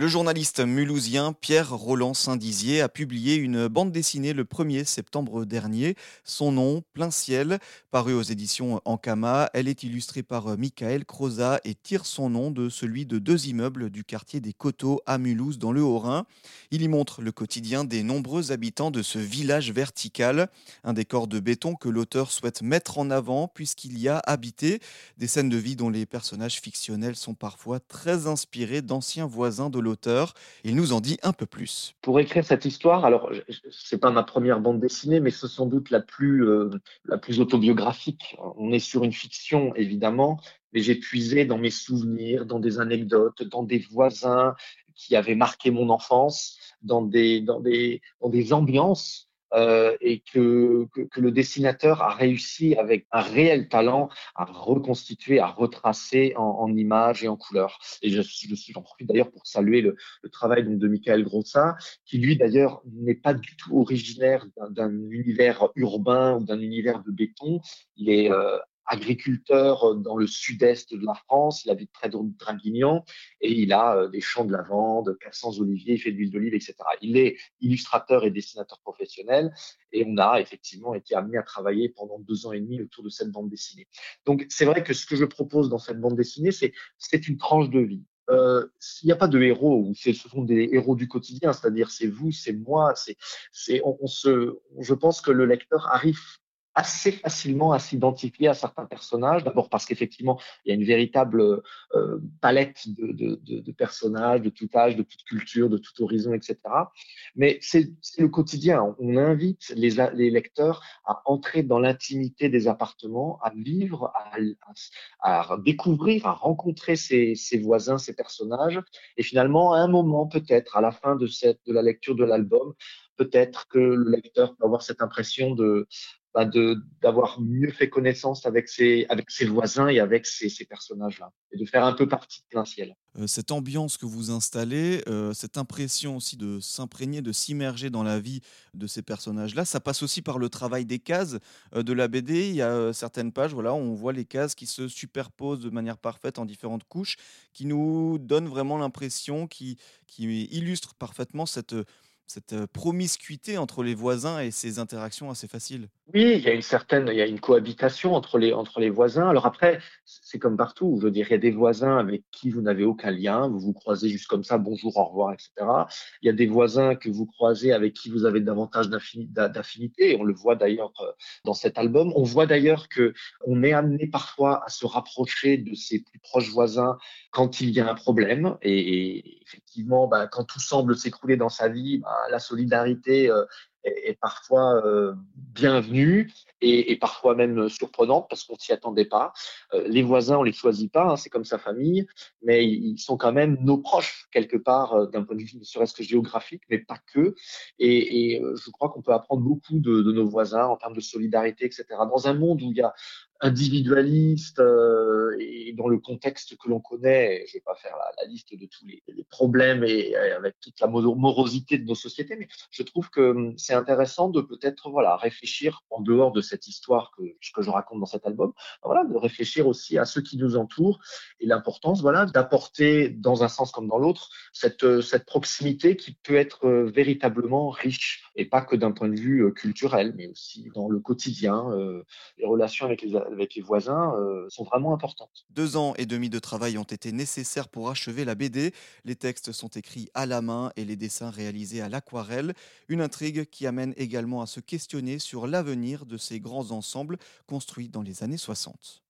Le journaliste mulhousien Pierre Roland Saint-Dizier a publié une bande dessinée le 1er septembre dernier. Son nom, Plein Ciel, paru aux éditions Ankama. Elle est illustrée par Michael Croza et tire son nom de celui de deux immeubles du quartier des Coteaux à Mulhouse dans le Haut-Rhin. Il y montre le quotidien des nombreux habitants de ce village vertical, un décor de béton que l'auteur souhaite mettre en avant puisqu'il y a habité des scènes de vie dont les personnages fictionnels sont parfois très inspirés d'anciens voisins de l'auteur. Il nous en dit un peu plus. Pour écrire cette histoire, alors c'est pas ma première bande dessinée, mais c'est sans doute la plus, euh, la plus autobiographique. On est sur une fiction, évidemment, mais j'ai puisé dans mes souvenirs, dans des anecdotes, dans des voisins qui avaient marqué mon enfance, dans des, dans des, dans des ambiances euh, et que, que, que, le dessinateur a réussi avec un réel talent à reconstituer, à retracer en, en images et en couleurs. Et je, je suis, j'en profite d'ailleurs pour saluer le, le travail donc, de Michael Grossa, qui lui d'ailleurs n'est pas du tout originaire d'un univers urbain ou d'un univers de béton. Il est euh, agriculteur dans le sud-est de la France, il habite près de Draguignan et il a euh, des champs de lavande, 400 oliviers, il fait de l'huile d'olive, etc. Il est illustrateur et dessinateur professionnel et on a effectivement été amené à travailler pendant deux ans et demi autour de cette bande dessinée. Donc c'est vrai que ce que je propose dans cette bande dessinée, c'est une tranche de vie. Euh, il n'y a pas de héros, ce sont des héros du quotidien, c'est-à-dire c'est vous, c'est moi, c'est, on, se, je pense que le lecteur arrive assez facilement à s'identifier à certains personnages. D'abord parce qu'effectivement, il y a une véritable euh, palette de, personnages de tout âge, de toute culture, de tout horizon, etc. Mais c'est le quotidien. On invite les, lecteurs à entrer dans l'intimité des appartements, à vivre, à, découvrir, à rencontrer ses, voisins, ses personnages. Et finalement, à un moment, peut-être, à la fin de la lecture de l'album, peut-être que le lecteur peut avoir cette impression de, bah, d'avoir mieux fait connaissance avec ses, avec ses voisins et avec ces, personnages-là, et de faire un peu partie de plein ciel. Euh, cette ambiance que vous installez, euh, cette impression aussi de s'imprégner, de s'immerger dans la vie de ces personnages-là, ça passe aussi par le travail des cases euh, de la BD. Il y a certaines pages, voilà, on voit les cases qui se superposent de manière parfaite en différentes couches, qui nous donnent vraiment l'impression, qui, qui illustrent parfaitement cette cette promiscuité entre les voisins et ces interactions assez faciles? Oui, il y a une certaine, il y a une cohabitation entre les, entre les voisins. Alors après, c'est comme partout. Je a des voisins avec qui vous n'avez aucun lien. Vous vous croisez juste comme ça, bonjour, au revoir, etc. Il y a des voisins que vous croisez avec qui vous avez davantage d'affinité. On le voit d'ailleurs dans cet album. On voit d'ailleurs que on est amené parfois à se rapprocher de ses plus proches voisins quand il y a un problème. Et effectivement, bah, quand tout semble s'écrouler dans sa vie, bah, la solidarité euh, est, parfois euh, bienvenue et, parfois même surprenante parce qu'on s'y attendait pas. Euh, les voisins, on les choisit pas, hein, c'est comme sa famille, mais ils sont quand même nos proches quelque part euh, d'un point de vue ne serait-ce que géographique, mais pas que. Et, euh, je crois qu'on peut apprendre beaucoup de, nos voisins en termes de solidarité, etc. Dans un monde où il y a individualiste euh, et dans le contexte que l'on connaît, je ne vais pas faire la, liste de tous les, problèmes et, avec toute la morosité de nos sociétés, mais je trouve que hum, c'est intéressant de peut-être voilà réfléchir en dehors de cette histoire que, que je raconte dans cet album, voilà de réfléchir aussi à ceux qui nous entourent et l'importance voilà d'apporter dans un sens comme dans l'autre cette cette proximité qui peut être euh, véritablement riche et pas que d'un point de vue euh, culturel, mais aussi dans le quotidien, euh, les relations avec les avec les voisins euh, sont vraiment importantes. Deux ans et demi de travail ont été nécessaires pour achever la BD. Les textes sont écrits à la main et les dessins réalisés à l'aquarelle. Une intrigue qui amène également à se questionner sur l'avenir de ces grands ensembles construits dans les années 60.